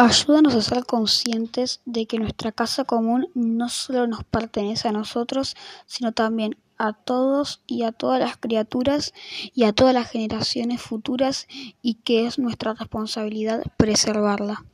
Ayúdanos a ser conscientes de que nuestra casa común no solo nos pertenece a nosotros, sino también a todos y a todas las criaturas y a todas las generaciones futuras y que es nuestra responsabilidad preservarla.